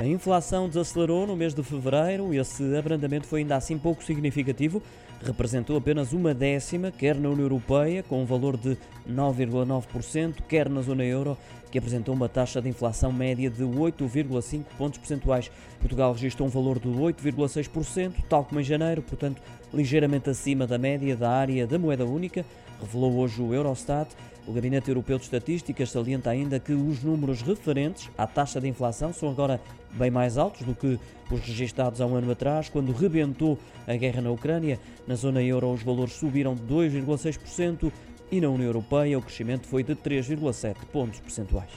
A inflação desacelerou no mês de fevereiro e esse abrandamento foi ainda assim pouco significativo. Representou apenas uma décima, quer na União Europeia, com um valor de 9,9%, quer na zona euro, que apresentou uma taxa de inflação média de 8,5 pontos percentuais. Portugal registrou um valor de 8,6%, tal como em janeiro, portanto, ligeiramente acima da média da área da moeda única, revelou hoje o Eurostat. O Gabinete Europeu de Estatísticas salienta ainda que os números referentes à taxa de inflação são agora bem mais altos do que os registados há um ano atrás, quando rebentou a guerra na Ucrânia. Na zona euro, os valores subiram de 2,6% e na União Europeia o crescimento foi de 3,7 pontos percentuais.